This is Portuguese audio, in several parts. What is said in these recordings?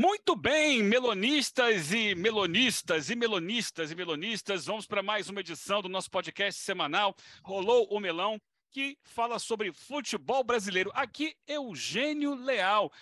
Muito bem, melonistas e melonistas e melonistas e melonistas, vamos para mais uma edição do nosso podcast semanal Rolou o Melão, que fala sobre futebol brasileiro. Aqui, Eugênio Leal.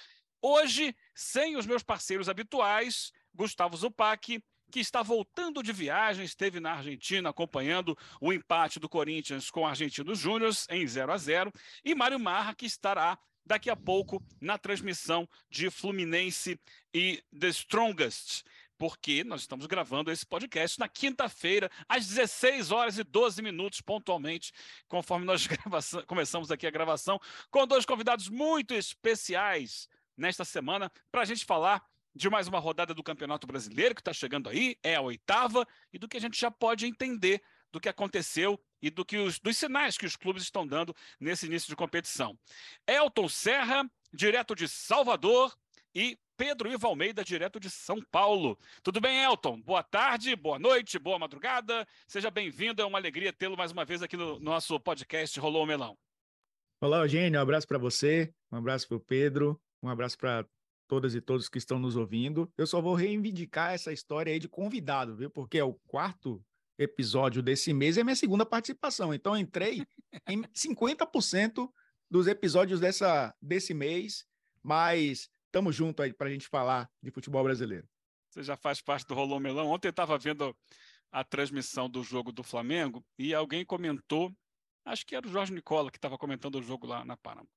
Hoje, sem os meus parceiros habituais, Gustavo Zupac, que está voltando de viagem, esteve na Argentina acompanhando o empate do Corinthians com o Argentinos Júnior em 0 a 0 e Mário Marra, que estará daqui a pouco na transmissão de Fluminense e The Strongest porque nós estamos gravando esse podcast na quinta-feira, às 16 horas e 12 minutos, pontualmente, conforme nós começamos aqui a gravação, com dois convidados muito especiais nesta semana, para a gente falar de mais uma rodada do Campeonato Brasileiro, que está chegando aí, é a oitava, e do que a gente já pode entender do que aconteceu e do que os, dos sinais que os clubes estão dando nesse início de competição. Elton Serra, direto de Salvador, e Pedro Ivo Almeida, direto de São Paulo. Tudo bem, Elton? Boa tarde, boa noite, boa madrugada. Seja bem-vindo, é uma alegria tê-lo mais uma vez aqui no nosso podcast Rolou o Melão. Olá, Eugênio, um abraço para você, um abraço para o Pedro, um abraço para todas e todos que estão nos ouvindo. Eu só vou reivindicar essa história aí de convidado, viu? Porque é o quarto episódio desse mês, é minha segunda participação. Então, entrei em 50% dos episódios dessa, desse mês, mas estamos juntos aí para a gente falar de futebol brasileiro. Você já faz parte do Rolô Melão. Ontem eu estava vendo a transmissão do jogo do Flamengo e alguém comentou, acho que era o Jorge Nicola que estava comentando o jogo lá na Paramount,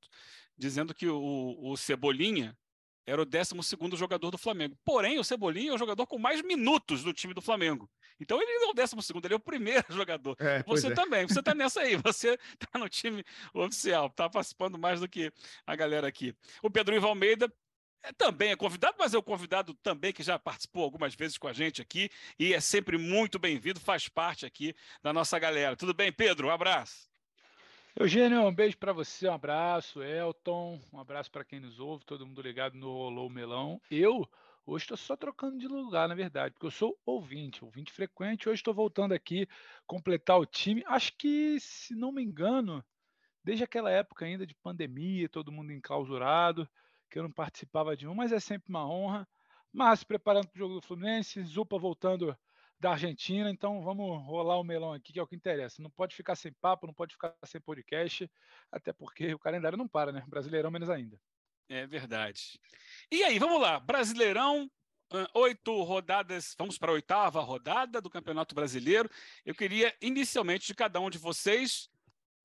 dizendo que o, o Cebolinha era o 12 jogador do Flamengo. Porém, o Cebolinha é o jogador com mais minutos do time do Flamengo. Então ele não é o 12, ele é o primeiro jogador. É, você é. também, você está nessa aí, você está no time oficial, está participando mais do que a galera aqui. O Pedro Ivo Almeida é, também é convidado, mas é o convidado também que já participou algumas vezes com a gente aqui e é sempre muito bem-vindo, faz parte aqui da nossa galera. Tudo bem, Pedro? Um abraço. Eugênio, um beijo para você, um abraço, Elton, um abraço para quem nos ouve, todo mundo ligado no Rolou Melão. Eu hoje estou só trocando de lugar, na verdade, porque eu sou ouvinte, ouvinte frequente. Hoje estou voltando aqui completar o time. Acho que, se não me engano, desde aquela época ainda de pandemia, todo mundo enclausurado, que eu não participava de um, mas é sempre uma honra. Mas preparando para o jogo do Fluminense, Zupa voltando da Argentina, então vamos rolar o melão aqui, que é o que interessa. Não pode ficar sem papo, não pode ficar sem podcast, até porque o calendário não para, né? Brasileirão menos ainda. É verdade. E aí, vamos lá. Brasileirão, oito rodadas, vamos para a oitava rodada do Campeonato Brasileiro. Eu queria, inicialmente, de cada um de vocês,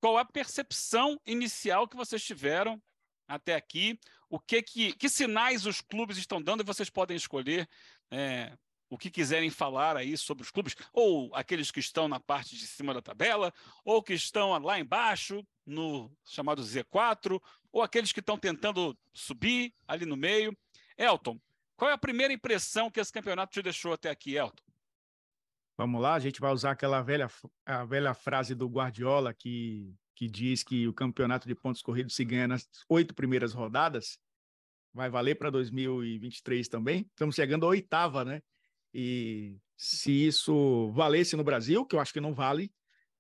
qual a percepção inicial que vocês tiveram até aqui, o que, que, que sinais os clubes estão dando e vocês podem escolher é, o que quiserem falar aí sobre os clubes, ou aqueles que estão na parte de cima da tabela, ou que estão lá embaixo, no chamado Z4, ou aqueles que estão tentando subir ali no meio. Elton, qual é a primeira impressão que esse campeonato te deixou até aqui, Elton? Vamos lá, a gente vai usar aquela velha, a velha frase do Guardiola que, que diz que o campeonato de pontos corridos se ganha nas oito primeiras rodadas. Vai valer para 2023 também. Estamos chegando à oitava, né? E se isso valesse no Brasil, que eu acho que não vale,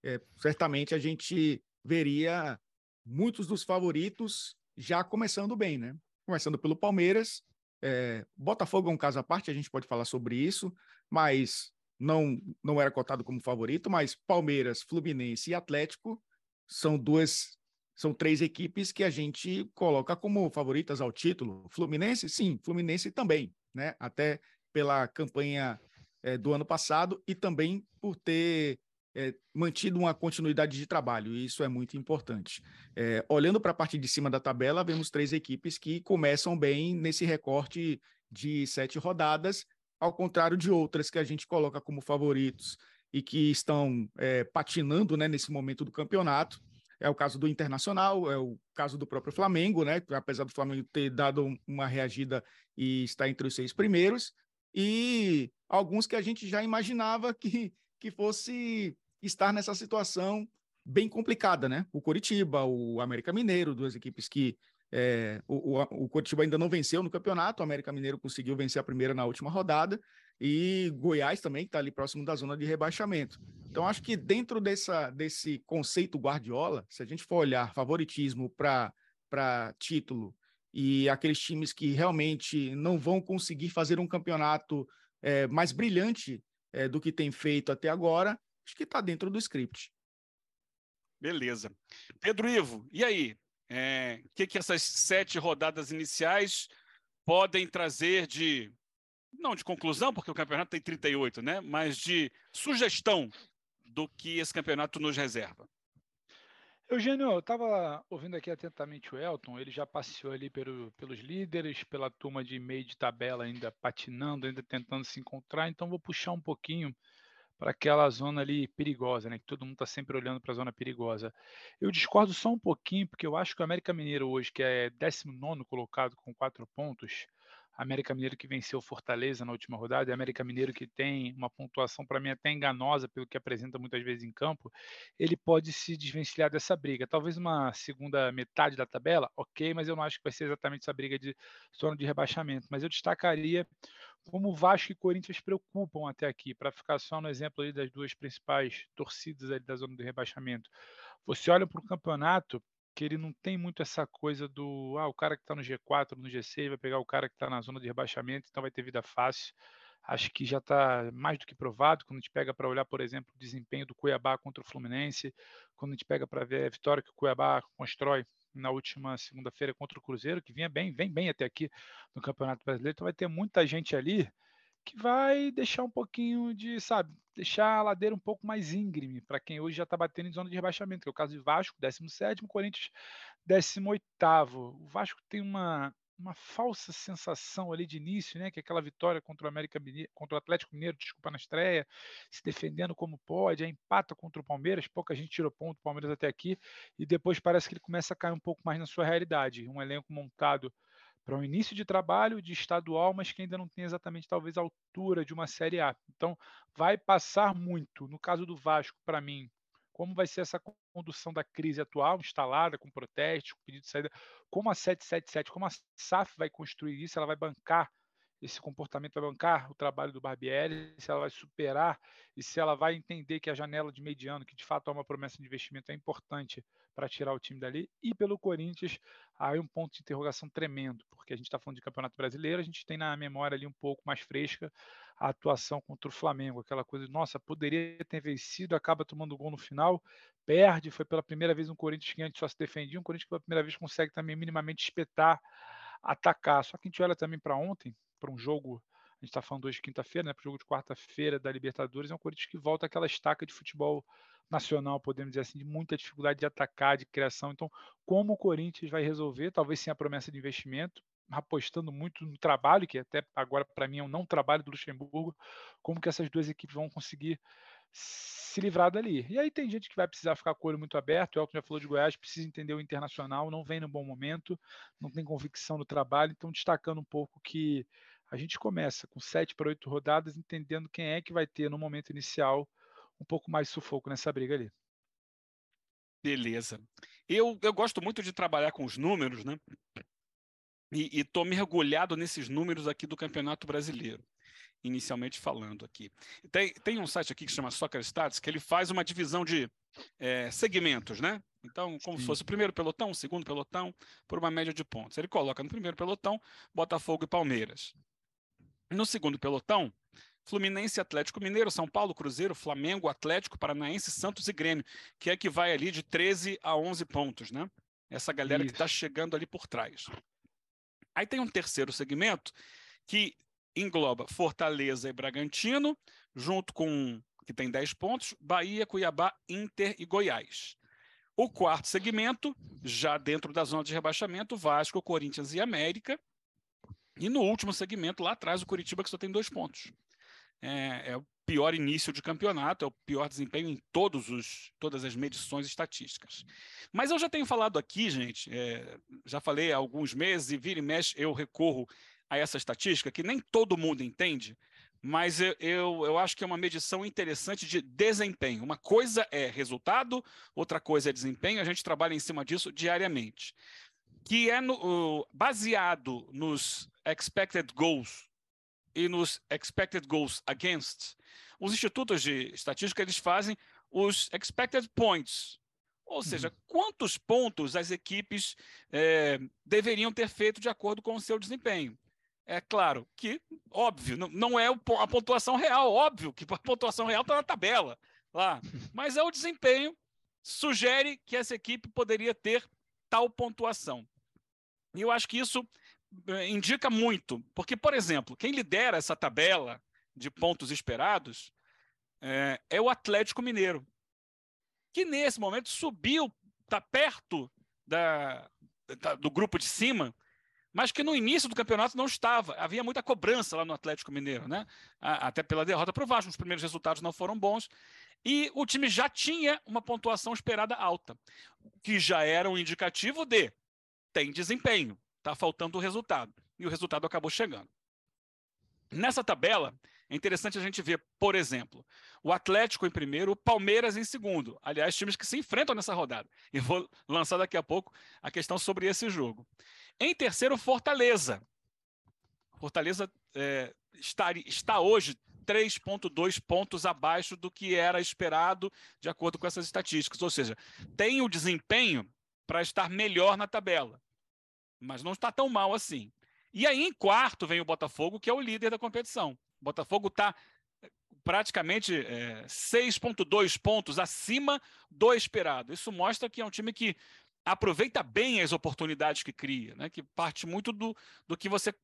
é, certamente a gente veria muitos dos favoritos já começando bem, né? Começando pelo Palmeiras. É, Botafogo é um caso à parte, a gente pode falar sobre isso, mas não, não era cotado como favorito. Mas Palmeiras, Fluminense e Atlético são duas, são três equipes que a gente coloca como favoritas ao título. Fluminense, sim, Fluminense também, né? Até pela campanha é, do ano passado e também por ter é, mantido uma continuidade de trabalho, e isso é muito importante. É, olhando para a parte de cima da tabela, vemos três equipes que começam bem nesse recorte de sete rodadas, ao contrário de outras que a gente coloca como favoritos e que estão é, patinando né, nesse momento do campeonato. É o caso do Internacional, é o caso do próprio Flamengo, né? Apesar do Flamengo ter dado uma reagida e estar entre os seis primeiros, e alguns que a gente já imaginava que, que fosse estar nessa situação bem complicada, né? O Coritiba, o América Mineiro, duas equipes que é, o, o, o Coritiba ainda não venceu no campeonato, o América Mineiro conseguiu vencer a primeira na última rodada, e Goiás também, que está ali próximo da zona de rebaixamento. Então, acho que dentro dessa, desse conceito Guardiola, se a gente for olhar favoritismo para título e aqueles times que realmente não vão conseguir fazer um campeonato é, mais brilhante é, do que tem feito até agora, acho que está dentro do script. Beleza. Pedro Ivo, e aí? O é, que, que essas sete rodadas iniciais podem trazer de, não de conclusão, porque o campeonato tem 38, né? Mas de sugestão do que esse campeonato nos reserva? Eugênio, eu estava ouvindo aqui atentamente o Elton, ele já passeou ali pelo, pelos líderes, pela turma de meio de tabela ainda patinando, ainda tentando se encontrar, então vou puxar um pouquinho para aquela zona ali perigosa, né? Que todo mundo está sempre olhando para a zona perigosa. Eu discordo só um pouquinho, porque eu acho que o América Mineiro hoje, que é 19 colocado com quatro pontos, América Mineiro que venceu Fortaleza na última rodada, e América Mineiro que tem uma pontuação para mim até enganosa pelo que apresenta muitas vezes em campo, ele pode se desvencilhar dessa briga. Talvez uma segunda metade da tabela, ok, mas eu não acho que vai ser exatamente essa briga de zona de rebaixamento. Mas eu destacaria como Vasco e Corinthians preocupam até aqui, para ficar só no exemplo das duas principais torcidas da zona de rebaixamento. Você olha para o campeonato, que ele não tem muito essa coisa do ah, o cara que está no G4, no G6 vai pegar o cara que está na zona de rebaixamento, então vai ter vida fácil. Acho que já está mais do que provado quando a gente pega para olhar, por exemplo, o desempenho do Cuiabá contra o Fluminense, quando a gente pega para ver a vitória que o Cuiabá constrói na última segunda-feira contra o Cruzeiro, que vinha bem, vem bem até aqui no Campeonato Brasileiro, então vai ter muita gente ali que vai deixar um pouquinho de, sabe, deixar a ladeira um pouco mais íngreme para quem hoje já está batendo em zona de rebaixamento, que é o caso de Vasco, 17º, Corinthians, 18º. O Vasco tem uma, uma falsa sensação ali de início, né, que é aquela vitória contra o América Mineiro, contra o Atlético Mineiro, desculpa, na estreia, se defendendo como pode, aí empata contra o Palmeiras, pouca gente tirou ponto do Palmeiras até aqui, e depois parece que ele começa a cair um pouco mais na sua realidade. Um elenco montado para um início de trabalho de estadual, mas que ainda não tem exatamente talvez a altura de uma Série A. Então, vai passar muito. No caso do Vasco, para mim, como vai ser essa condução da crise atual, instalada, com protestos, com pedido de saída, como a 777, como a SAF vai construir isso, ela vai bancar esse comportamento vai bancar o trabalho do Barbieri, se ela vai superar e se ela vai entender que a janela de mediano, que de fato é uma promessa de investimento, é importante para tirar o time dali. E pelo Corinthians, aí um ponto de interrogação tremendo, porque a gente está falando de Campeonato Brasileiro, a gente tem na memória ali um pouco mais fresca a atuação contra o Flamengo, aquela coisa nossa, poderia ter vencido, acaba tomando gol no final, perde, foi pela primeira vez um Corinthians que antes só se defendia, um Corinthians que pela primeira vez consegue também minimamente espetar, atacar. Só que a gente olha também para ontem, para um jogo, a gente está falando hoje quinta-feira, né, para o jogo de quarta-feira da Libertadores, é um Corinthians que volta àquela estaca de futebol nacional, podemos dizer assim, de muita dificuldade de atacar, de criação. Então, como o Corinthians vai resolver, talvez sem a promessa de investimento, apostando muito no trabalho, que até agora para mim é um não trabalho do Luxemburgo, como que essas duas equipes vão conseguir se livrar dali. E aí tem gente que vai precisar ficar com o olho muito aberto, o Elton já falou de Goiás, precisa entender o internacional, não vem no bom momento, não tem convicção no trabalho, então destacando um pouco que a gente começa com sete para oito rodadas, entendendo quem é que vai ter no momento inicial um pouco mais sufoco nessa briga ali. Beleza. Eu, eu gosto muito de trabalhar com os números, né? E estou mergulhado nesses números aqui do Campeonato Brasileiro, inicialmente falando aqui. Tem, tem um site aqui que se chama Soccer Stats, que ele faz uma divisão de é, segmentos, né? Então, como Sim. se fosse o primeiro pelotão, o segundo pelotão, por uma média de pontos. Ele coloca no primeiro pelotão Botafogo e Palmeiras. No segundo pelotão, Fluminense, Atlético Mineiro, São Paulo, Cruzeiro, Flamengo, Atlético Paranaense, Santos e Grêmio, que é que vai ali de 13 a 11 pontos, né? Essa galera Isso. que está chegando ali por trás. Aí tem um terceiro segmento que engloba Fortaleza e Bragantino, junto com que tem 10 pontos, Bahia, Cuiabá, Inter e Goiás. O quarto segmento, já dentro da zona de rebaixamento, Vasco, Corinthians e América, e no último segmento, lá atrás, o Curitiba, que só tem dois pontos. É, é, o pior início de campeonato, é o pior desempenho em todos os, todas as medições estatísticas. Mas eu já tenho falado aqui, gente, é, já falei há alguns meses, e vira e mexe eu recorro a essa estatística, que nem todo mundo entende, mas eu, eu, eu, acho que é uma medição interessante de desempenho. Uma coisa é resultado, outra coisa é desempenho, a gente trabalha em cima disso diariamente. Que é no, uh, baseado nos expected goals e nos expected goals against, os institutos de estatística eles fazem os expected points, Ou seja, uhum. quantos pontos as equipes é, deveriam ter feito de acordo com o seu desempenho? É claro que, óbvio, não, não é a pontuação real, óbvio que a pontuação real está na tabela lá, mas é o desempenho sugere que essa equipe poderia ter tal pontuação. E eu acho que isso eh, indica muito, porque, por exemplo, quem lidera essa tabela de pontos esperados é, é o Atlético Mineiro, que nesse momento subiu, está perto da, da, do grupo de cima, mas que no início do campeonato não estava. Havia muita cobrança lá no Atlético Mineiro, né? Até pela derrota para o Vasco, os primeiros resultados não foram bons. E o time já tinha uma pontuação esperada alta, que já era um indicativo de tem desempenho, está faltando o resultado. E o resultado acabou chegando. Nessa tabela, é interessante a gente ver, por exemplo, o Atlético em primeiro, o Palmeiras em segundo. Aliás, times que se enfrentam nessa rodada. E vou lançar daqui a pouco a questão sobre esse jogo. Em terceiro, Fortaleza. Fortaleza é, está, está hoje 3,2 pontos abaixo do que era esperado, de acordo com essas estatísticas. Ou seja, tem o desempenho para estar melhor na tabela, mas não está tão mal assim. E aí, em quarto, vem o Botafogo, que é o líder da competição. O Botafogo está eh, praticamente é, 6,2 pontos acima do esperado. Isso mostra que é um time que aproveita bem as oportunidades que cria, né? que parte muito do, do que você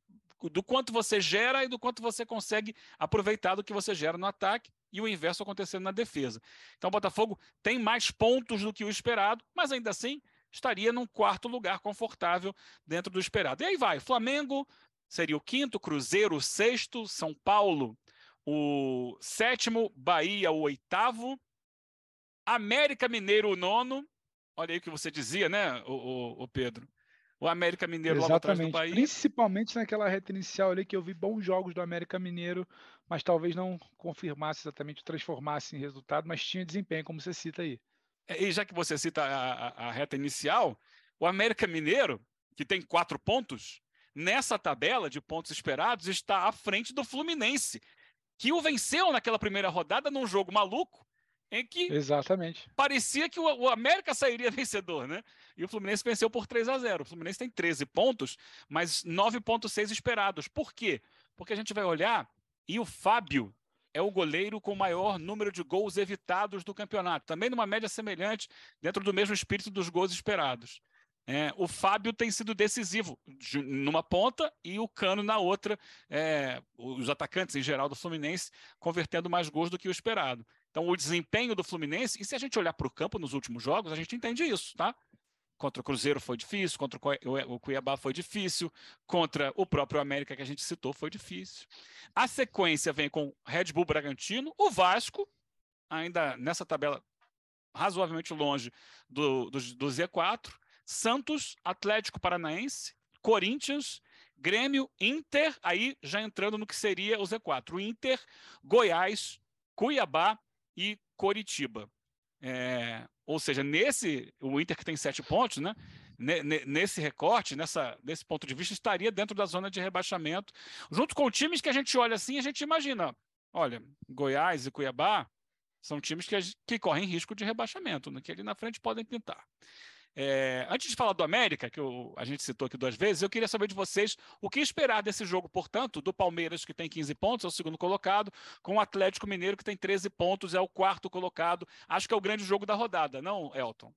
do quanto você gera e do quanto você consegue aproveitar do que você gera no ataque e o inverso acontecendo na defesa. Então o Botafogo tem mais pontos do que o esperado, mas ainda assim estaria num quarto lugar confortável dentro do esperado. E aí vai, Flamengo seria o quinto, Cruzeiro o sexto, São Paulo o sétimo, Bahia o oitavo, América Mineiro o nono. Olha aí o que você dizia, né, o, o, o Pedro? o América Mineiro Exatamente. logo atrás do Bahia. Principalmente naquela reta inicial ali que eu vi bons jogos do América Mineiro, mas talvez não confirmasse exatamente, transformasse em resultado, mas tinha desempenho, como você cita aí. É, e já que você cita a, a, reta inicial, o América Mineiro, que tem quatro pontos, nessa tabela de pontos esperados, está à frente do Fluminense, que o venceu naquela primeira rodada num jogo maluco, em que Exatamente. parecia que o, o, América sairia vencedor, né? E o Fluminense venceu por 3 a 0. O Fluminense tem 13 pontos, mas 9.6 esperados. Por quê? Porque a gente vai olhar e o Fábio é o goleiro com maior número de gols evitados do campeonato, também numa média semelhante, dentro do mesmo espírito dos gols esperados. É, o Fábio tem sido decisivo numa ponta e o Cano na outra, é, os atacantes em geral do Fluminense convertendo mais gols do que o esperado. Então, o desempenho do Fluminense, e se a gente olhar para o campo nos últimos jogos, a gente entende isso, tá? Contra o Cruzeiro foi difícil, contra o Cuiabá foi difícil, contra o próprio América que a gente citou foi difícil. A sequência vem com Red Bull Bragantino, o Vasco, ainda nessa tabela razoavelmente longe do, do, do Z4, Santos, Atlético Paranaense, Corinthians, Grêmio, Inter, aí já entrando no que seria o Z4, o Inter, Goiás, Cuiabá e Coritiba. É, ou seja, nesse, o Inter que tem sete pontos, né? Nesse recorte, nessa, nesse ponto de vista, estaria dentro da zona de rebaixamento, junto com times que a gente olha assim, a gente imagina, olha, Goiás e Cuiabá são times que, que correm risco de rebaixamento, né, que ali na frente podem pintar. É, antes de falar do América, que eu, a gente citou aqui duas vezes, eu queria saber de vocês o que esperar desse jogo, portanto, do Palmeiras, que tem 15 pontos, é o segundo colocado, com o Atlético Mineiro, que tem 13 pontos, é o quarto colocado. Acho que é o grande jogo da rodada, não, Elton?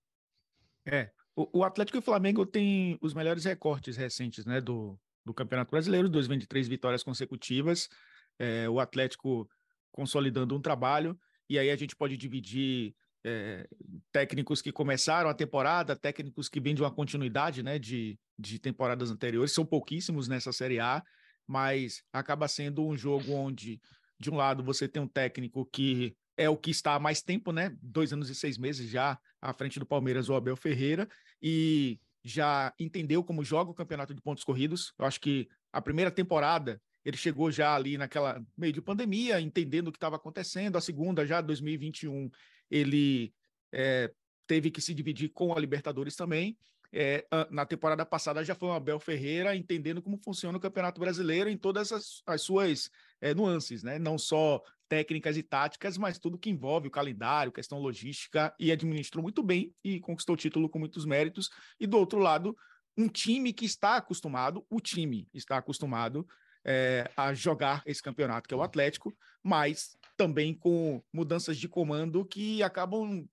É. O, o Atlético e o Flamengo têm os melhores recortes recentes né, do, do Campeonato Brasileiro, 23 vitórias consecutivas. É, o Atlético consolidando um trabalho, e aí a gente pode dividir é, técnicos que começaram a temporada, técnicos que vêm de uma continuidade né, de, de temporadas anteriores, são pouquíssimos nessa Série A, mas acaba sendo um jogo onde, de um lado, você tem um técnico que é o que está há mais tempo, né? Dois anos e seis meses já à frente do Palmeiras, o Abel Ferreira, e já entendeu como joga o campeonato de pontos corridos. Eu acho que a primeira temporada ele chegou já ali naquela meio de pandemia, entendendo o que estava acontecendo. A segunda, já 2021, ele é, teve que se dividir com a Libertadores também. é, na temporada passada já foi o Abel Ferreira entendendo como funciona o Campeonato Brasileiro em todas as, as suas é, nuances, né? Não só técnicas e táticas, mas tudo que envolve o calendário, questão logística, e administrou muito bem e conquistou o título com muitos méritos. E do outro lado, um time que está acostumado, o time está acostumado é, a jogar esse campeonato, que é o Atlético, mas também com mudanças de comando que acabam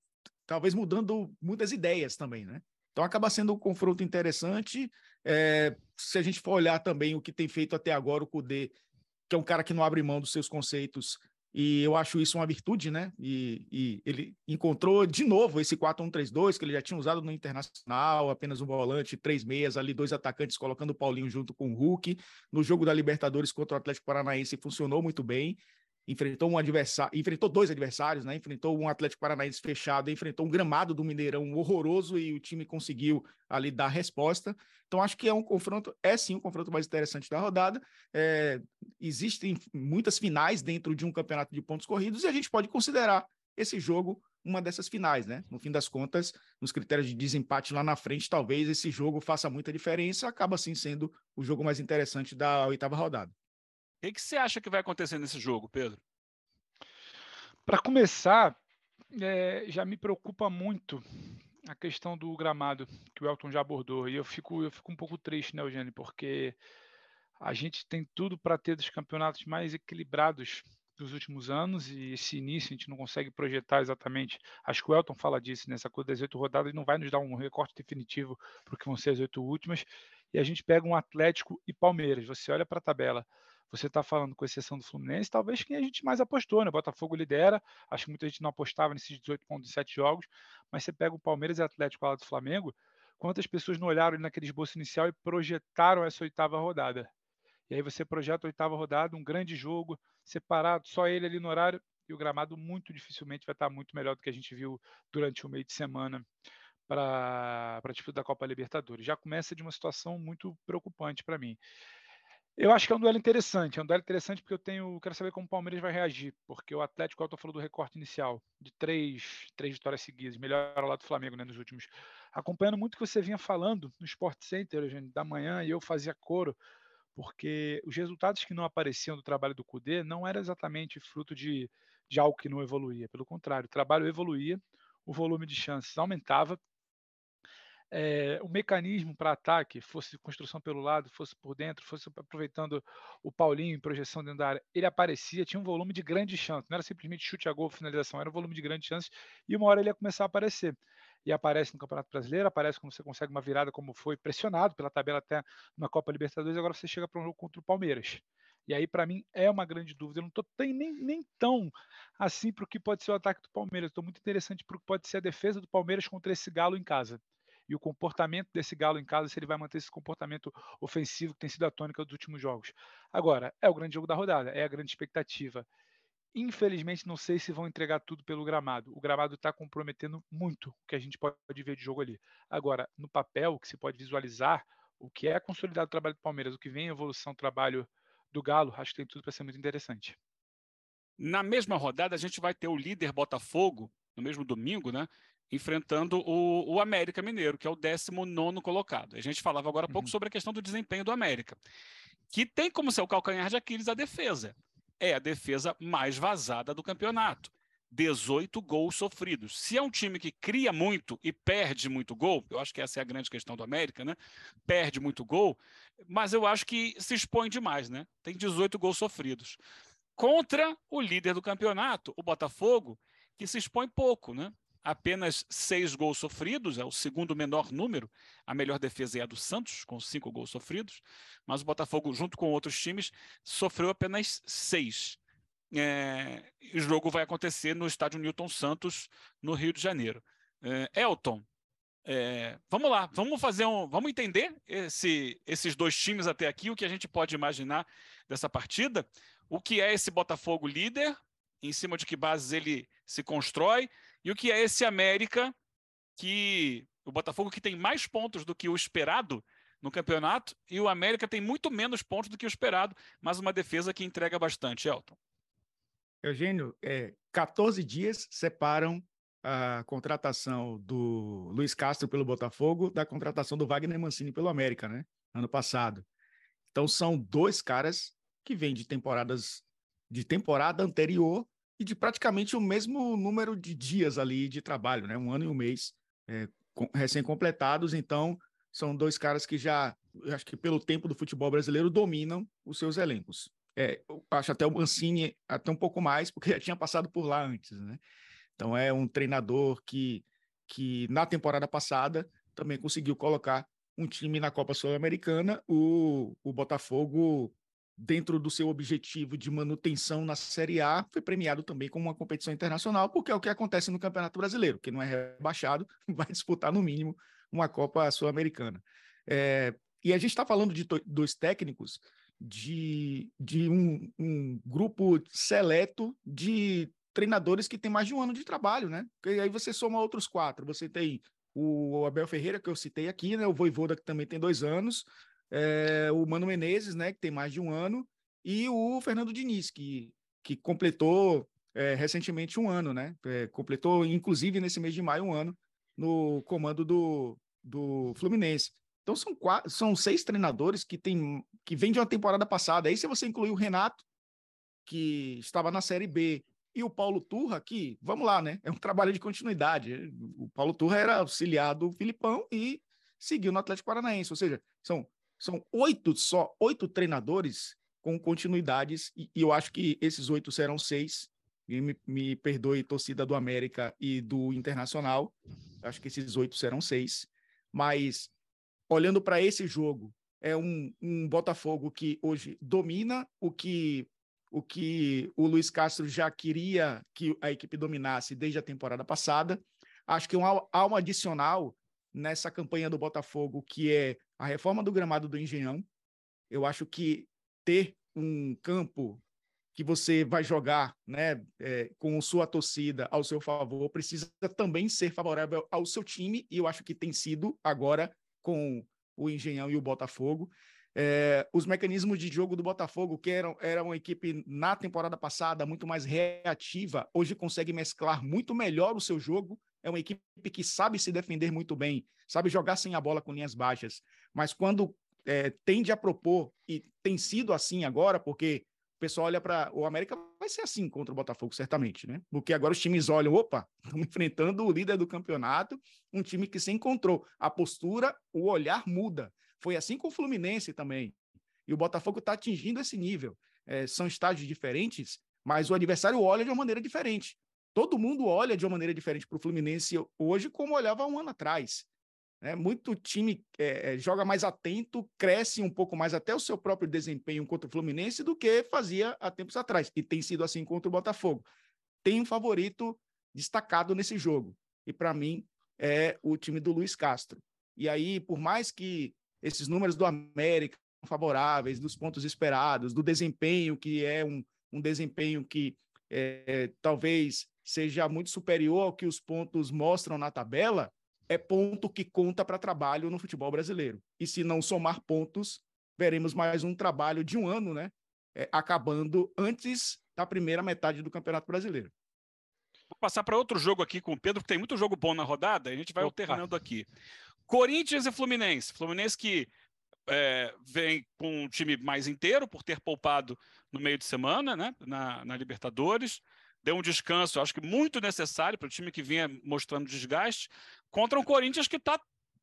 talvez mudando muitas ideias também, né? Então acaba sendo um confronto interessante. É, se a gente for olhar também o que tem feito até agora o Cudê, que é um cara que não abre mão dos seus conceitos, e eu acho isso uma virtude, né? E, e ele encontrou de novo esse 4-1-3-2 que ele já tinha usado no Internacional, apenas um volante, três meias, ali dois atacantes, colocando o Paulinho junto com o Hulk. No jogo da Libertadores contra o Atlético Paranaense funcionou muito bem enfrentou um adversário, enfrentou dois adversários, né? Enfrentou um Atlético Paranaense fechado, enfrentou um gramado do Mineirão horroroso e o time conseguiu ali dar resposta. Então acho que é um confronto, é sim um confronto mais interessante da rodada. É, existem muitas finais dentro de um campeonato de pontos corridos e a gente pode considerar esse jogo uma dessas finais, né? No fim das contas, nos critérios de desempate lá na frente, talvez esse jogo faça muita diferença, acaba assim sendo o jogo mais interessante da oitava rodada. O que, você acha que vai acontecer nesse jogo, Pedro? Para começar, é, já me preocupa muito a questão do gramado que o Elton já abordou. E eu fico, eu fico um pouco triste, né, Eugênio? Porque a gente tem tudo para ter dos campeonatos mais equilibrados dos últimos anos e esse início a gente não consegue projetar exatamente. Acho que o Elton fala disso nessa coisa das oito rodadas não vai nos dar um recorte definitivo para o que vão ser as oito últimas. E a gente pega um Atlético e Palmeiras. Você olha para a tabela, você está falando com exceção do Fluminense, talvez quem a gente mais apostou, né? Botafogo lidera, acho que muita gente não apostava nesses 18 pontos de 7 jogos, mas você pega o Palmeiras e o Atlético lá do Flamengo, quantas pessoas não olharam naquele esboço inicial e projetaram essa oitava rodada? E aí você projeta a oitava rodada, um grande jogo, separado, só ele ali no horário, e o gramado muito dificilmente vai estar muito melhor do que a gente viu durante o meio de semana para a disputa da Copa Libertadores. Já começa de uma situação muito preocupante para mim. Eu acho que é um duelo interessante. É um duelo interessante porque eu tenho, quero saber como o Palmeiras vai reagir, porque o Atlético, eu estou falando do recorte inicial, de três, três vitórias seguidas, melhor lado do Flamengo, né, nos últimos. Acompanhando muito o que você vinha falando no Sport Center, gente, da manhã, e eu fazia coro, porque os resultados que não apareciam do trabalho do Cudê não era exatamente fruto de, de algo que não evoluía. Pelo contrário, o trabalho evoluía, o volume de chances aumentava, é, o mecanismo para ataque, fosse construção pelo lado, fosse por dentro, fosse aproveitando o Paulinho em projeção dentro da área, ele aparecia, tinha um volume de grandes chances, não era simplesmente chute a gol, finalização, era um volume de grandes chances, e uma hora ele ia começar a aparecer. E aparece no Campeonato Brasileiro, aparece quando você consegue uma virada, como foi pressionado pela tabela até na Copa Libertadores, agora você chega para um jogo contra o Palmeiras. E aí, para mim, é uma grande dúvida. Eu não estou nem, nem tão assim para o que pode ser o ataque do Palmeiras. Estou muito interessante para o que pode ser a defesa do Palmeiras contra esse Galo em casa e o comportamento desse Galo em casa, se ele vai manter esse comportamento ofensivo que tem sido a tônica dos últimos jogos. Agora, é o grande jogo da rodada, é a grande expectativa. Infelizmente, não sei se vão entregar tudo pelo gramado. O gramado está comprometendo muito o que a gente pode ver de jogo ali. Agora, no papel, que se pode visualizar, o que é consolidado o trabalho do Palmeiras, o que vem em evolução do trabalho do Galo, acho que tem tudo para ser muito interessante. Na mesma rodada, a gente vai ter o líder Botafogo, no mesmo domingo, né? Enfrentando o, o, América Mineiro, que é o 19 colocado. A gente falava agora há pouco uhum. sobre a questão do desempenho do América, que tem como seu calcanhar de Aquiles a defesa. É a defesa mais vazada do campeonato. 18 gols sofridos. Se é um time que cria muito e perde muito gol, eu acho que essa é a grande questão do América, né? Perde muito gol, mas eu acho que se expõe demais, né? Tem 18 gols sofridos. Contra o líder do campeonato, o Botafogo, que se expõe pouco, né? Apenas seis gols sofridos, é o segundo menor número. A melhor defesa é a do Santos, com cinco gols sofridos, mas o Botafogo, junto com outros times, sofreu apenas seis. É, o jogo vai acontecer no estádio Newton Santos, no Rio de Janeiro. É, Elton, é, vamos lá, vamos fazer um. Vamos entender esse, esses dois times até aqui, o que a gente pode imaginar dessa partida. O que é esse Botafogo líder, em cima de que bases ele se constrói, e o que é esse América que o Botafogo que tem mais pontos do que o esperado no campeonato e o América tem muito menos pontos do que o esperado, mas uma defesa que entrega bastante, Elton. Eugênio, é, 14 dias separam a contratação do Luiz Castro pelo Botafogo da contratação do Wagner Mancini pelo América, né? Ano passado. Então são dois caras que vêm de temporadas de temporada anterior e de praticamente o mesmo número de dias ali de trabalho, né? Um ano e um mês é, recém-completados. Então são dois caras que já, acho que pelo tempo do futebol brasileiro, dominam os seus elencos. É, acho até o Mancini até um pouco mais, porque já tinha passado por lá antes, né? Então é um treinador que, que na temporada passada também conseguiu colocar um time na Copa Sul-Americana, o, o Botafogo, dentro do seu objetivo de manutenção na Série A, foi premiado também com uma competição internacional, porque é o que acontece no Campeonato Brasileiro, que não é rebaixado, vai disputar no mínimo uma Copa Sul-Americana. É, e a gente está falando de dois técnicos de, de um, um, grupo seleto de treinadores que têm mais de um ano de trabalho, né? Porque aí você soma outros quatro. Você tem o Abel Ferreira, que eu citei aqui, né? O Voivoda, que também tem dois anos, é, o Mano Menezes, né? Que tem mais de um ano, e o Fernando Diniz, que, que completou é, recentemente um ano, né? É, completou, inclusive, nesse mês de maio, um ano no comando do, do Fluminense. Então são quatro, são seis treinadores que tem que vêm de uma temporada passada. Aí se você incluir o Renato, que estava na Série B, e o Paulo Turra, que, vamos lá, né? É um trabalho de continuidade. O Paulo Turra era auxiliar do Filipão e seguiu no Atlético Paranaense. Ou seja, são, são oito só, oito treinadores com continuidades, e, e eu acho que esses oito serão seis. Me, me perdoe, torcida do América e do Internacional. Acho que esses oito serão seis. Mas, olhando para esse jogo, é um, um Botafogo que hoje domina o que o que o Luiz Castro já queria que a equipe dominasse desde a temporada passada. Acho que um, há um adicional nessa campanha do Botafogo, que é a reforma do gramado do Engenhão. Eu acho que ter um campo que você vai jogar né, é, com sua torcida ao seu favor precisa também ser favorável ao seu time, e eu acho que tem sido agora com o Engenhão e o Botafogo. É, os mecanismos de jogo do Botafogo, que eram, era uma equipe na temporada passada muito mais reativa, hoje consegue mesclar muito melhor o seu jogo. É uma equipe que sabe se defender muito bem, sabe jogar sem a bola com linhas baixas, mas quando é, tende a propor, e tem sido assim agora, porque o pessoal olha para. O América vai ser assim contra o Botafogo, certamente, né? Porque agora os times olham, opa, estamos enfrentando o líder do campeonato, um time que se encontrou. A postura, o olhar muda. Foi assim com o Fluminense também. E o Botafogo está atingindo esse nível. É, são estágios diferentes, mas o adversário olha de uma maneira diferente. Todo mundo olha de uma maneira diferente para o Fluminense hoje, como olhava um ano atrás. É, muito time é, joga mais atento, cresce um pouco mais até o seu próprio desempenho contra o Fluminense do que fazia há tempos atrás. E tem sido assim contra o Botafogo. Tem um favorito destacado nesse jogo. E para mim é o time do Luiz Castro. E aí, por mais que esses números do América favoráveis, dos pontos esperados, do desempenho, que é um, um desempenho que é, talvez seja muito superior ao que os pontos mostram na tabela, é ponto que conta para trabalho no futebol brasileiro. E se não somar pontos, veremos mais um trabalho de um ano, né? É, acabando antes da primeira metade do Campeonato Brasileiro. Vou passar para outro jogo aqui com o Pedro, porque tem muito jogo bom na rodada, a gente vai Opa. alternando aqui. Corinthians e Fluminense. Fluminense que é, vem com um time mais inteiro por ter poupado no meio de semana, né, na, na Libertadores. Deu um descanso, acho que muito necessário para o time que vinha mostrando desgaste, contra um Corinthians que está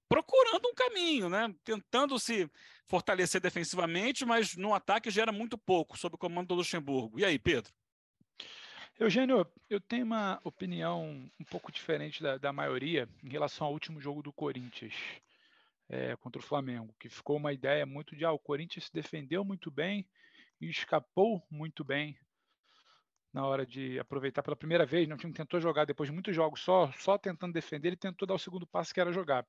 procurando um caminho, né? Tentando se fortalecer defensivamente, mas no ataque gera muito pouco sob o comando do Luxemburgo. E aí, Pedro? Eugênio, eu tenho uma opinião um pouco diferente da, da maioria em relação ao último jogo do Corinthians é, contra o Flamengo, que ficou uma ideia muito de ah, o Corinthians se defendeu muito bem e escapou muito bem na hora de aproveitar pela primeira vez. Né? O time tentou jogar depois de muitos jogos só, só tentando defender, ele tentou dar o segundo passo que era jogar.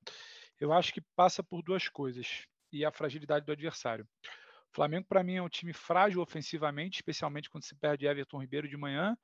Eu acho que passa por duas coisas e a fragilidade do adversário. O Flamengo, para mim, é um time frágil ofensivamente, especialmente quando se perde Everton Ribeiro de manhã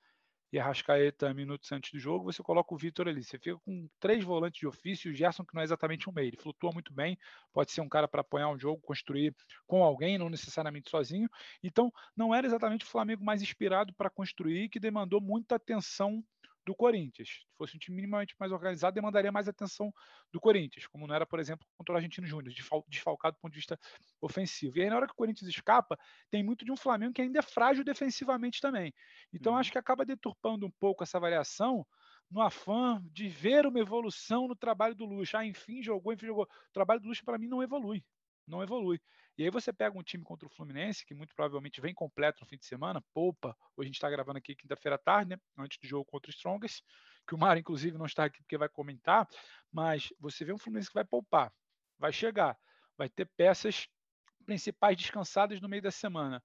e Arrascaeta minutos antes do jogo, você coloca o Vitor ali. Você fica com três volantes de ofício, o Gerson, que não é exatamente um meio, ele flutua muito bem, pode ser um cara para apoiar um jogo, construir com alguém, não necessariamente sozinho. Então, não era exatamente o Flamengo mais inspirado para construir, que demandou muita atenção do Corinthians. Se fosse um time minimamente mais organizado, demandaria mais atenção do Corinthians, como não era, por exemplo, contra o Argentino Júnior, desfalcado do ponto de vista ofensivo. E aí, na hora que o Corinthians escapa, tem muito de um Flamengo que ainda é frágil defensivamente também. Então, uhum. acho que acaba deturpando um pouco essa variação no afã de ver uma evolução no trabalho do Lucha. Ah, enfim, jogou, enfim, jogou. O trabalho do Lucha, para mim, não evolui. Não evolui. E aí você pega um time contra o Fluminense, que muito provavelmente vem completo no fim de semana, poupa. Hoje a gente está gravando aqui quinta-feira à tarde, né? Antes do jogo contra o Strongest, que o Mário, inclusive, não está aqui porque vai comentar. Mas você vê um Fluminense que vai poupar, vai chegar, vai ter peças principais descansadas no meio da semana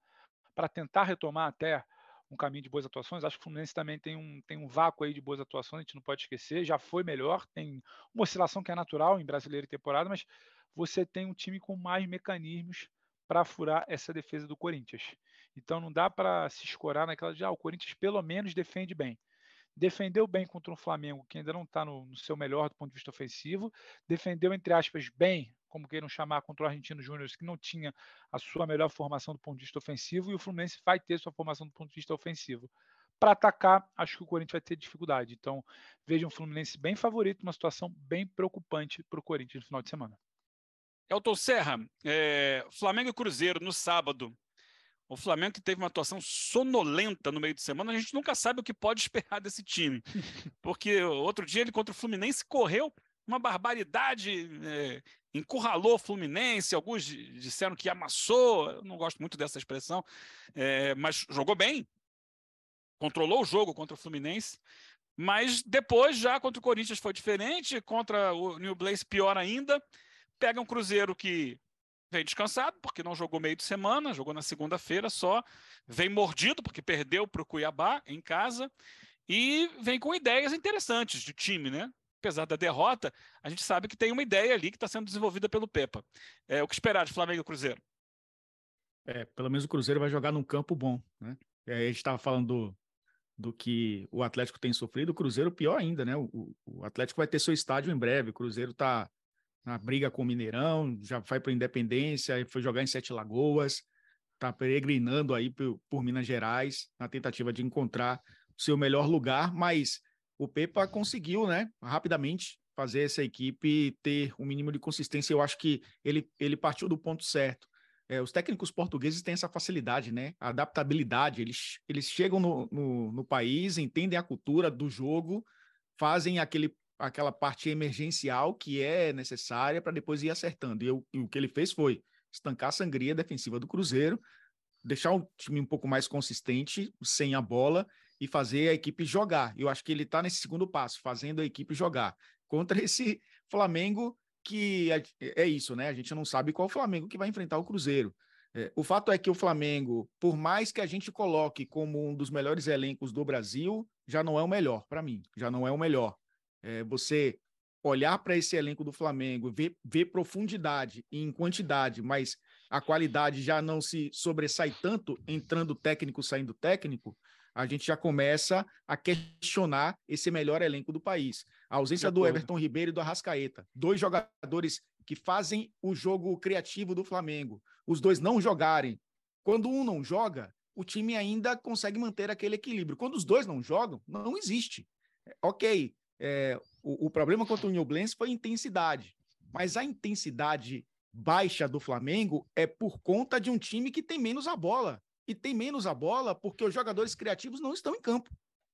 para tentar retomar até um caminho de boas atuações. Acho que o Fluminense também tem um, tem um vácuo aí de boas atuações, a gente não pode esquecer. Já foi melhor, tem uma oscilação que é natural em brasileiro e temporada, mas você tem um time com mais mecanismos para furar essa defesa do Corinthians. Então não dá para se escorar naquela de ah, o Corinthians pelo menos defende bem. Defendeu bem contra um Flamengo que ainda não está no, no, seu melhor do ponto de vista ofensivo. Defendeu, entre aspas, bem, como queiram chamar, contra o Argentino Júnior, que não tinha a sua melhor formação do ponto de vista ofensivo. E o Fluminense vai ter sua formação do ponto de vista ofensivo. Para atacar, acho que o Corinthians vai ter dificuldade. Então, veja um Fluminense bem favorito, uma situação bem preocupante para o Corinthians no final de semana. Elton Serra, é, Flamengo e Cruzeiro no sábado. O Flamengo que teve uma atuação sonolenta no meio de semana, a gente nunca sabe o que pode esperar desse time. Porque outro dia ele contra o Fluminense correu uma barbaridade, é, encurralou o Fluminense, alguns disseram que amassou, eu não gosto muito dessa expressão, é, mas jogou bem, controlou o jogo contra o Fluminense, mas depois já contra o Corinthians foi diferente, contra o New Blaze pior ainda, Pega um Cruzeiro que vem descansado, porque não jogou meio de semana, jogou na segunda-feira só, vem mordido, porque perdeu para o Cuiabá em casa, e vem com ideias interessantes de time, né? Apesar da derrota, a gente sabe que tem uma ideia ali que está sendo desenvolvida pelo Pepa. É, o que esperar de Flamengo e Cruzeiro? É, pelo menos o Cruzeiro vai jogar num campo bom, né? É, a gente estava falando do, do que o Atlético tem sofrido, o Cruzeiro pior ainda, né? O, o Atlético vai ter seu estádio em breve, o Cruzeiro está na briga com o Mineirão, já vai para Independência, foi jogar em Sete Lagoas, está peregrinando aí por, por, Minas Gerais, na tentativa de encontrar o seu melhor lugar, mas o Pepa conseguiu, né, rapidamente fazer essa equipe ter um mínimo de consistência. Eu acho que ele, ele partiu do ponto certo. É, os técnicos portugueses têm essa facilidade, né? A adaptabilidade. Eles, eles chegam no, no, no país, entendem a cultura do jogo, fazem aquele aquela parte emergencial que é necessária para depois ir acertando. E, eu, e, o que ele fez foi estancar a sangria defensiva do Cruzeiro, deixar o time um pouco mais consistente, sem a bola, e fazer a equipe jogar. Eu acho que ele está nesse segundo passo, fazendo a equipe jogar. Contra esse Flamengo que é, é isso, né? A gente não sabe qual Flamengo que vai enfrentar o Cruzeiro. É, o fato é que o Flamengo, por mais que a gente coloque como um dos melhores elencos do Brasil, já não é o melhor para mim, já não é o melhor é, você olhar para esse elenco do Flamengo, ver, ver profundidade em quantidade, mas a qualidade já não se sobressai tanto, entrando técnico, saindo técnico, a gente já começa a questionar esse melhor elenco do país. A ausência do Everton Ribeiro e do Arrascaeta, dois jogadores que fazem o jogo criativo do Flamengo. Os dois não jogarem. Quando um não joga, o time ainda consegue manter aquele equilíbrio. Quando os dois não jogam, não existe. Ok, é, o, o, problema contra o Newblense foi a intensidade, mas a intensidade baixa do Flamengo é por conta de um time que tem menos a bola. E tem menos a bola porque os jogadores criativos não estão em campo.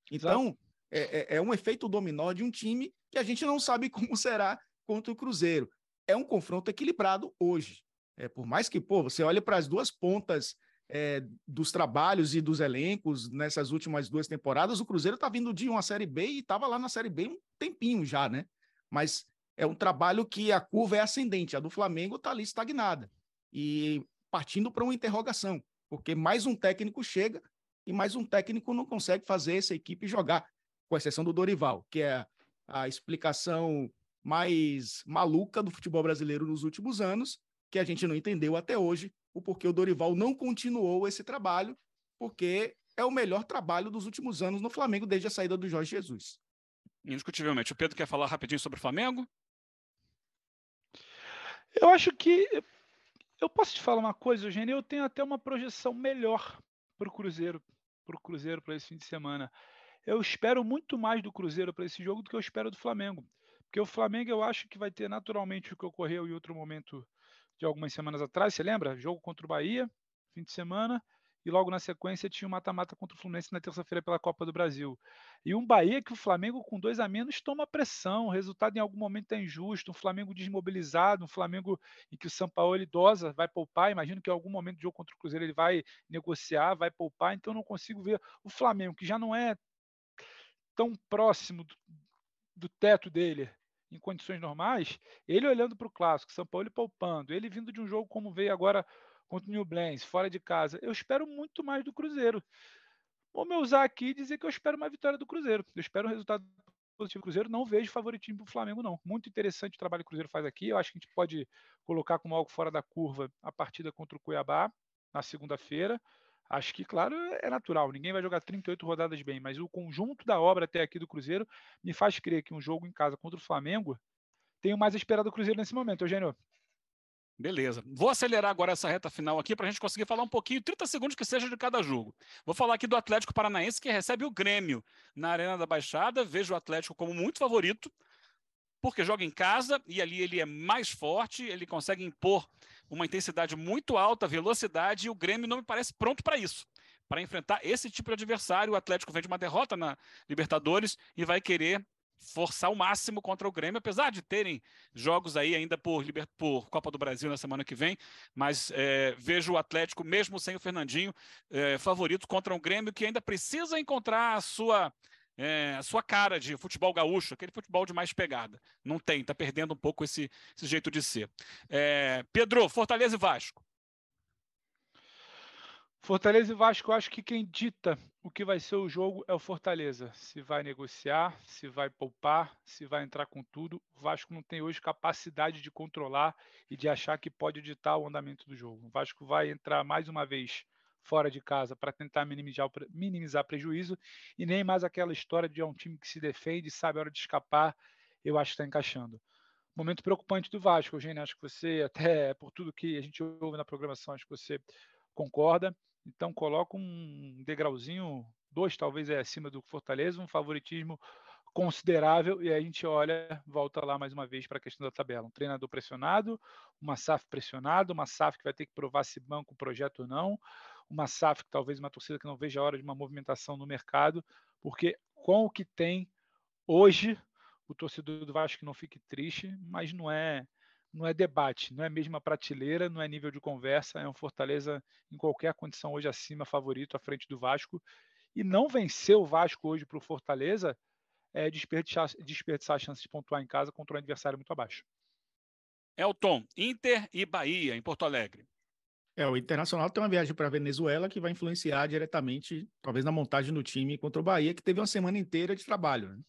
Então, é, é, é um efeito dominó de um time que a gente não sabe como será contra o Cruzeiro. É um confronto equilibrado hoje. É, por mais que, pô, você olhe para as duas pontas é, dos trabalhos e dos elencos nessas últimas duas temporadas, o Cruzeiro está vindo de uma Série B e estava lá na Série B um tempinho já, né? Mas é um trabalho que a curva é ascendente, a do Flamengo está ali estagnada e partindo para uma interrogação, porque mais um técnico chega e mais um técnico não consegue fazer essa equipe jogar, com exceção do Dorival, que é a explicação mais maluca do futebol brasileiro nos últimos anos, que a gente não entendeu até hoje o porquê o Dorival não continuou esse trabalho, porque é o melhor trabalho dos últimos anos no Flamengo desde a saída do Jorge Jesus. Indiscutivelmente. O Pedro quer falar rapidinho sobre o Flamengo? Eu acho que. Eu posso te falar uma coisa, Eugênio? Eu tenho até uma projeção melhor para o Cruzeiro, para o Cruzeiro para esse fim de semana. eu espero muito mais do Cruzeiro para esse jogo do que eu espero do Flamengo. Porque o Flamengo eu acho que vai ter naturalmente o que ocorreu em outro momento de algumas semanas atrás. Você lembra? Jogo contra o Bahia, fim de semana e logo na sequência tinha o mata-mata contra o Fluminense na terça-feira pela Copa do Brasil. E um Bahia que o Flamengo com dois a menos toma pressão, o resultado em algum momento é injusto, um Flamengo desmobilizado, um Flamengo em que o São Paulo idosa vai poupar, imagino que em algum momento do jogo contra o Cruzeiro ele vai negociar, vai poupar, então não consigo ver o Flamengo, que já não é tão próximo do, do teto dele, em condições normais, ele olhando para o clássico, São Paulo poupando, ele vindo de um jogo como veio agora contra o New Blends, fora de casa. Eu espero muito mais do Cruzeiro. Vou me usar aqui e dizer que eu espero uma vitória do Cruzeiro. Eu espero um resultado positivo do Cruzeiro. Não vejo favoritismo para o Flamengo, não. Muito interessante o trabalho que o Cruzeiro faz aqui. Eu acho que a gente pode colocar como algo fora da curva a partida contra o Cuiabá na segunda-feira. Acho que, claro, é natural. Ninguém vai jogar 38 rodadas bem, mas o conjunto da obra até aqui do Cruzeiro me faz crer que um jogo em casa contra o Flamengo tenho mais a esperar do Cruzeiro nesse momento, Eugênio. Beleza. Vou acelerar agora essa reta final aqui para a gente conseguir falar um pouquinho, 30 segundos que seja de cada jogo. Vou falar aqui do Atlético Paranaense, que recebe o Grêmio na Arena da Baixada. Vejo o Atlético como muito favorito, porque joga em casa e ali ele é mais forte, ele consegue impor uma intensidade muito alta, velocidade, e o Grêmio não me parece pronto para isso. Para enfrentar esse tipo de adversário, o Atlético vem de uma derrota na Libertadores e vai querer forçar o máximo contra o Grêmio, apesar de terem jogos aí ainda por, por Copa do Brasil na semana que vem, mas é, vejo o Atlético, mesmo sem o Fernandinho, é, favorito contra um Grêmio que ainda precisa encontrar a sua, é, a sua cara de futebol gaúcho, aquele futebol de mais pegada. Não tem, está perdendo um pouco esse, esse jeito de ser. É, Pedro, Fortaleza e Vasco. Fortaleza e Vasco, eu acho que quem dita o que vai ser o jogo é o Fortaleza. Se vai negociar, se vai poupar, se vai entrar com tudo. O Vasco não tem hoje capacidade de controlar e de achar que pode ditar o andamento do jogo. O Vasco vai entrar mais uma vez fora de casa para tentar minimizar, minimizar prejuízo e nem mais aquela história de é um time que se defende, sabe a hora de escapar. Eu acho que está encaixando. Momento preocupante do Vasco, Eugênio. Acho que você, até por tudo que a gente ouve na programação, acho que você concorda. Então coloca um degrauzinho, dois talvez é acima do Fortaleza, um favoritismo considerável e a gente olha, volta lá mais uma vez para a questão da tabela. Um treinador pressionado, uma SAF pressionada, uma SAF que vai ter que provar se banca o projeto ou não, uma SAF que talvez uma torcida que não veja a hora de uma movimentação no mercado, porque com o que tem hoje, o torcedor do Vasco não fique triste, mas não é não é debate, não é mesma prateleira, não é nível de conversa, é um Fortaleza em qualquer condição hoje acima, favorito à frente do Vasco. E não vencer o Vasco hoje para o Fortaleza é desperdiçar, desperdiçar a chance de pontuar em casa contra um adversário muito abaixo. Elton, Inter e Bahia, em Porto Alegre. É, o Internacional tem uma viagem para a Venezuela que vai influenciar diretamente, talvez, na montagem do time contra o Bahia, que teve uma semana inteira de trabalho, né?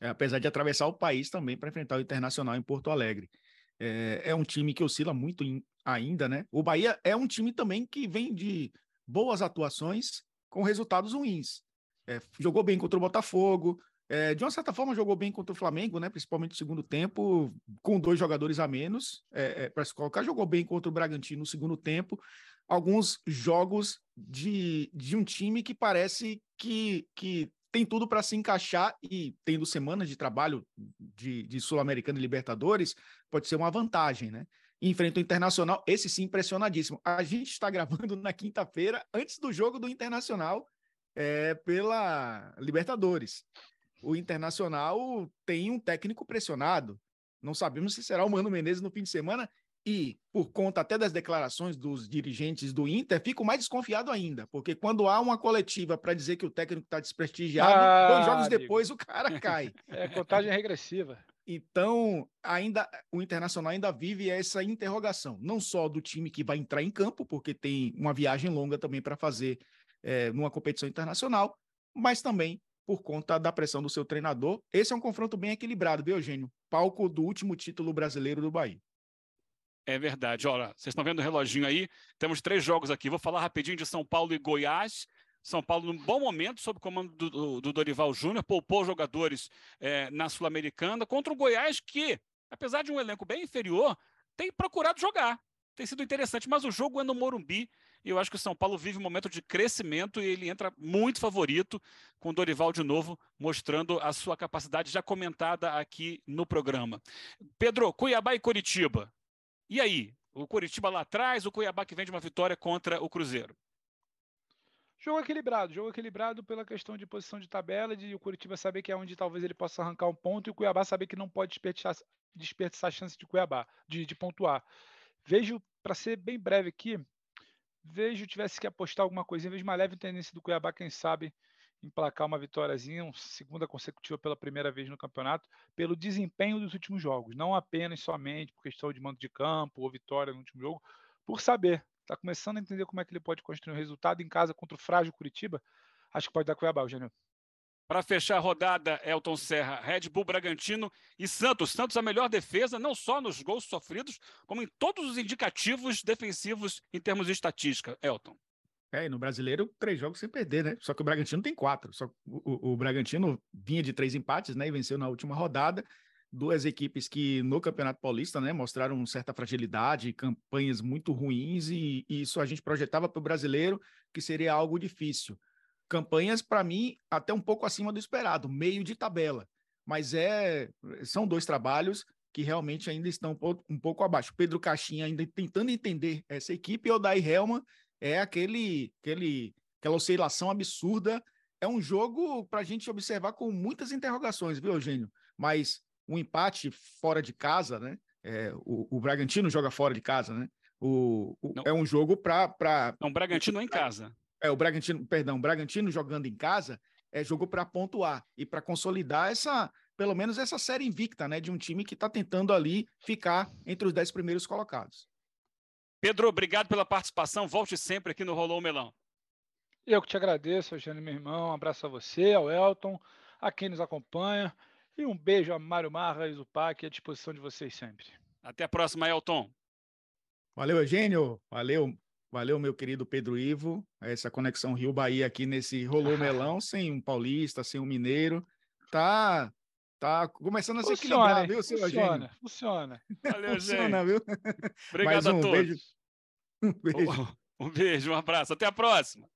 é, apesar de atravessar o país também para enfrentar o Internacional em Porto Alegre. É, é um time que oscila muito em, ainda, né? O Bahia é um time também que vem de boas atuações com resultados ruins. É, jogou bem contra o Botafogo, é, de uma certa forma jogou bem contra o Flamengo, né? Principalmente no segundo tempo, com dois jogadores a menos é, é para se colocar. Jogou bem contra o Bragantino no segundo tempo. Alguns jogos de, de um time que parece que, que tem tudo para se encaixar e tendo semanas de trabalho de, de Sul-Americano e Libertadores, pode ser uma vantagem, né? Enfrenta o Internacional, esse sim impressionadíssimo. A gente está gravando na quinta-feira, antes do jogo do Internacional é, pela Libertadores. O Internacional tem um técnico pressionado. Não sabemos se será o Mano Menezes no fim de semana e, por conta até das declarações dos dirigentes do Inter, fico mais desconfiado ainda, porque quando há uma coletiva para dizer que o técnico está desprestigiado, ah, dois jogos amigo. depois o cara cai. É contagem regressiva. Então, ainda o Internacional ainda vive essa interrogação, não só do time que vai entrar em campo, porque tem uma viagem longa também para fazer é, numa competição internacional, mas também por conta da pressão do seu treinador. Esse é um confronto bem equilibrado, viu, Eugênio? Palco do último título brasileiro do Bahia. É verdade. Olha, vocês estão vendo o reloginho aí? Temos três jogos aqui. Vou falar rapidinho de São Paulo e Goiás. São Paulo, num bom momento, sob o comando do, do, do Dorival Júnior, poupou jogadores é, na Sul-Americana contra o Goiás, que, apesar de um elenco bem inferior, tem procurado jogar. tem sido interessante. Mas o jogo é no Morumbi e eu acho que o São Paulo vive um momento de crescimento e ele entra muito favorito com o Dorival de novo, mostrando a sua capacidade já comentada aqui no programa. Pedro, Cuiabá e Coritiba. E aí? O Coritiba lá atrás, o Cuiabá que vem de uma vitória contra o Cruzeiro? Jogo equilibrado, jogo equilibrado pela questão de posição de tabela, de o Curitiba saber que é onde talvez ele possa arrancar um ponto e o Cuiabá saber que não pode desperdiçar, desperdiçar a chance de Cuiabá, de, de pontuar. Vejo, para ser bem breve aqui, vejo tivesse que apostar alguma coisinha, vejo uma leve tendência do Cuiabá, quem sabe, emplacar uma vitóriazinha, uma segunda consecutiva pela primeira vez no campeonato, pelo desempenho dos últimos jogos, não apenas somente por questão de mando de campo ou vitória no último jogo, por saber, está começando a entender como é que ele pode construir um resultado em casa contra o frágil Curitiba, acho que pode dar Cuiabá, Eugênio. Para fechar a rodada, Elton Serra, Red Bull Bragantino e Santos. Santos a melhor defesa, não só nos gols sofridos, como em todos os indicativos defensivos em termos de estatística. Elton. É, e no brasileiro, três jogos sem perder, né? Só que o Bragantino tem quatro. Só o, o, Bragantino vinha de três empates, né? E venceu na última rodada duas equipes que no Campeonato Paulista né, mostraram certa fragilidade, campanhas muito ruins, e, e isso a gente projetava para o brasileiro que seria algo difícil. Campanhas, para mim, até um pouco acima do esperado, meio de tabela. Mas é, são dois trabalhos que realmente ainda estão um pouco, um pouco abaixo. Pedro Caixinha ainda tentando entender essa equipe, e o Dai Helman é aquele, aquele, aquela oscilação absurda. É um jogo para a gente observar com muitas interrogações, viu, Eugênio? Mas um empate fora de casa, né? É, o, o, Bragantino joga fora de casa, né? O, o é um jogo para. Pra... Não, o Bragantino é em casa. É, o Bragantino, perdão, o Bragantino jogando em casa é jogo para pontuar e para consolidar essa, pelo menos essa série invicta, né? De um time que está tentando ali ficar entre os dez primeiros colocados. Pedro, obrigado pela participação. Volte sempre aqui no Rolou Melão. Eu que te agradeço, Eugênio, meu irmão. Um abraço a você, ao Elton, a quem nos acompanha. E um beijo a Mário Marra e Zupac à disposição de vocês sempre. Até a próxima, Elton. Valeu, Eugênio. Valeu, valeu, meu querido Pedro Ivo. Essa conexão Rio-Bahia aqui nesse Rolô Melão, sem um paulista, sem um mineiro. Tá, tá começando a se equilibrar, viu, seu funciona, Eugênio? Funciona. Valeu, funciona, viu? Obrigado um a todos. Beijo. Um beijo. Um beijo, um abraço. Até a próxima.